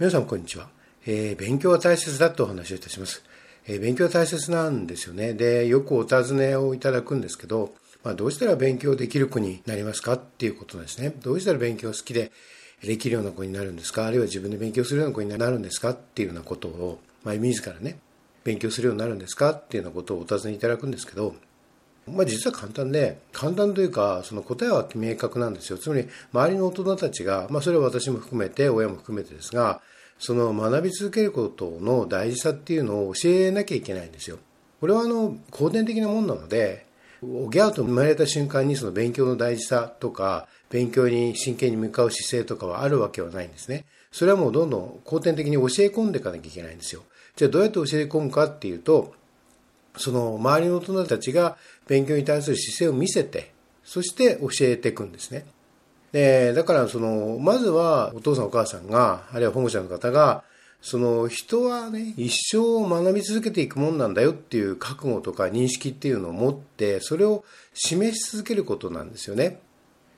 皆さんこんにちは、えー、勉強は大切だとお話をいたします、えー、勉強は大切なんですよね。でよくお尋ねをいただくんですけど、まあ、どうしたら勉強できる子になりますかっていうことですね。どうしたら勉強好きでできるような子になるんですか？あるいは自分で勉強するような子になるんですか？っていうようなことを、まあ、自らね勉強するようになるんですか？っていうようなことをお尋ねいただくんですけどまあ、実は簡単で、簡単というか、その答えは明確なんですよ。つまり、周りの大人たちが、まあ、それは私も含めて、親も含めてですが、その学び続けることの大事さっていうのを教えなきゃいけないんですよ。これはあの、後天的なもんなので、おぎゃーと生まれた瞬間にその勉強の大事さとか、勉強に真剣に向かう姿勢とかはあるわけはないんですね。それはもうどんどん後天的に教え込んでいかなきゃいけないんですよ。じゃあどうやって教え込むかっていうと、その周りの大人たちが勉強に対する姿勢を見せて、そして教えていくんですね。で、だからその、まずはお父さんお母さんが、あるいは保護者の方が、その人はね、一生学び続けていくもんなんだよっていう覚悟とか認識っていうのを持って、それを示し続けることなんですよね。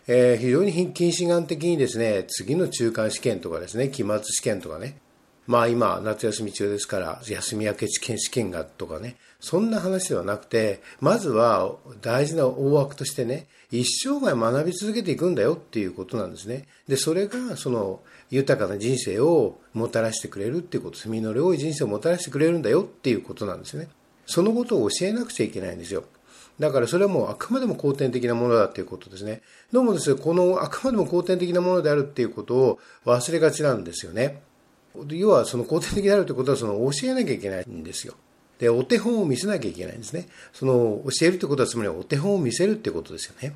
えー、非常に近視眼的にですね、次の中間試験とかですね、期末試験とかね、まあ今、夏休み中ですから、休み明け試験試験がとかね、そんな話ではなくて、まずは大事な大枠としてね、一生涯学び続けていくんだよっていうことなんですね。で、それが、その、豊かな人生をもたらしてくれるっていうこと、罪の多い人生をもたらしてくれるんだよっていうことなんですね。そのことを教えなくちゃいけないんですよ。だからそれはもうあくまでも後天的なものだということですね。どうもですね、このあくまでも後天的なものであるっていうことを忘れがちなんですよね。要はその後天的であるということはその教えなきゃいけないんですよ。で、お手本を見せなきゃいけないんですね。その教えるってことはつまりお手本を見せるってことですよね。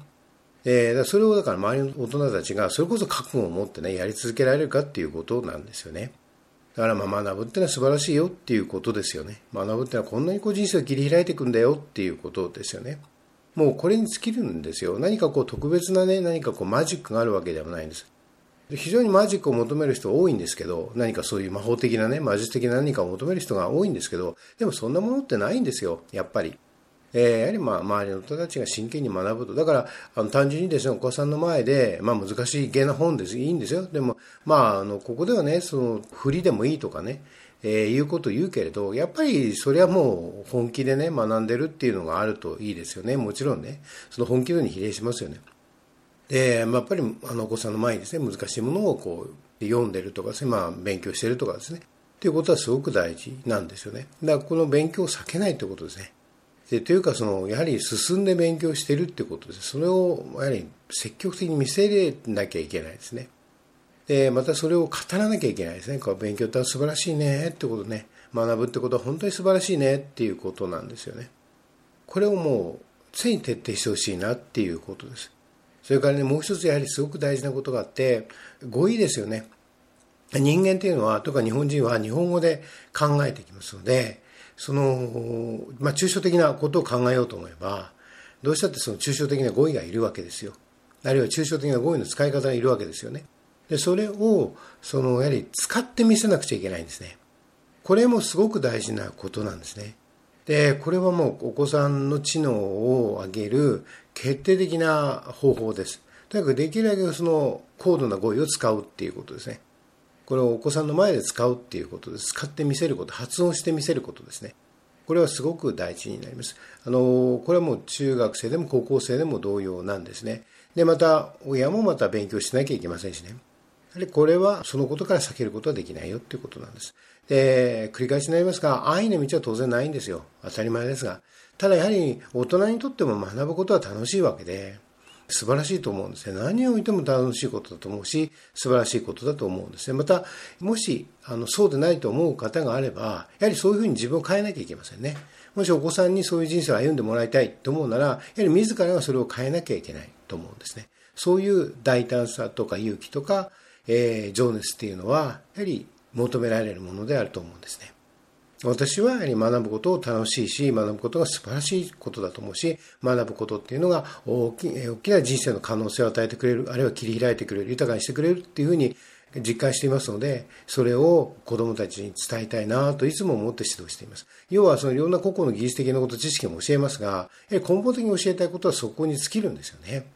えー、それをだから周りの大人たちがそれこそ覚悟を持ってね、やり続けられるかっていうことなんですよね。だからまあ学ぶっていうのは素晴らしいよっていうことですよね。学ぶってのはこんなにこう人生を切り開いていくんだよっていうことですよね。もうこれに尽きるんですよ。何かこう特別なね、何かこうマジックがあるわけではないんです。非常にマジックを求める人多いんですけど、何かそういう魔法的なね、魔術的な何かを求める人が多いんですけど、でもそんなものってないんですよ、やっぱり。えー、やはりまあ周りの人たちが真剣に学ぶと。だから、あの単純にですね、お子さんの前で、まあ難しい芸な本です。いいんですよ。でも、まあ、あの、ここではね、その、振りでもいいとかね、えー、いうことを言うけれど、やっぱりそれはもう本気でね、学んでるっていうのがあるといいですよね。もちろんね、その本気度に比例しますよね。で、やっぱりあのお子さんの前にですね、難しいものをこう読んでるとかですね、まあ、勉強してるとかですね、っていうことはすごく大事なんですよね。だからこの勉強を避けないということですね。でというかその、やはり進んで勉強してるってことです。それをやはり積極的に見せれなきゃいけないですね。で、またそれを語らなきゃいけないですね。こう勉強って素晴らしいねってことね。学ぶってことは本当に素晴らしいねっていうことなんですよね。これをもう常に徹底してほしいなっていうことです。それからね、もう一つやはりすごく大事なことがあって、語彙ですよね。人間っていうのは、とか日本人は日本語で考えてきますので、その、まあ、抽象的なことを考えようと思えば、どうしたってその抽象的な語彙がいるわけですよ。あるいは抽象的な語彙の使い方がいるわけですよね。で、それを、その、やはり使ってみせなくちゃいけないんですね。これもすごく大事なことなんですね。で、これはもうお子さんの知能を上げる決定的な方法です。とにかくできるだけその高度な語彙を使うっていうことですね。これをお子さんの前で使うっていうことです。使ってみせること、発音してみせることですね。これはすごく大事になります。あの、これはもう中学生でも高校生でも同様なんですね。で、また、親もまた勉強しなきゃいけませんしね。これはそのことから避けることはできないよっていうことなんです。で、繰り返しになりますが、愛の道は当然ないんですよ。当たり前ですが。ただやはり大人にとっても学ぶことは楽しいわけで、素晴らしいと思うんですね。何を見ても楽しいことだと思うし、素晴らしいことだと思うんですね。また、もし、あの、そうでないと思う方があれば、やはりそういうふうに自分を変えなきゃいけませんね。もしお子さんにそういう人生を歩んでもらいたいと思うなら、やはり自らがそれを変えなきゃいけないと思うんですね。そういう大胆さとか勇気とか、えー、情熱っていうのは、やはり求められるものであると思うんですね。私はやはり学ぶことを楽しいし、学ぶことが素晴らしいことだと思うし、学ぶことっていうのが大き大きな人生の可能性を与えてくれる、あるいは切り開いてくれる、豊かにしてくれるっていうふうに実感していますので、それを子供たちに伝えたいなといつも思って指導しています。要はそのいろんな個々の技術的なこと、知識も教えますが、根本的に教えたいことはそこに尽きるんですよね。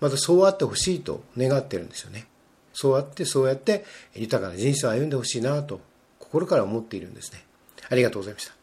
またそうあってほしいと願ってるんですよね。そうやってそうやって豊かな人生を歩んでほしいなと心から思っているんですね。ありがとうございました。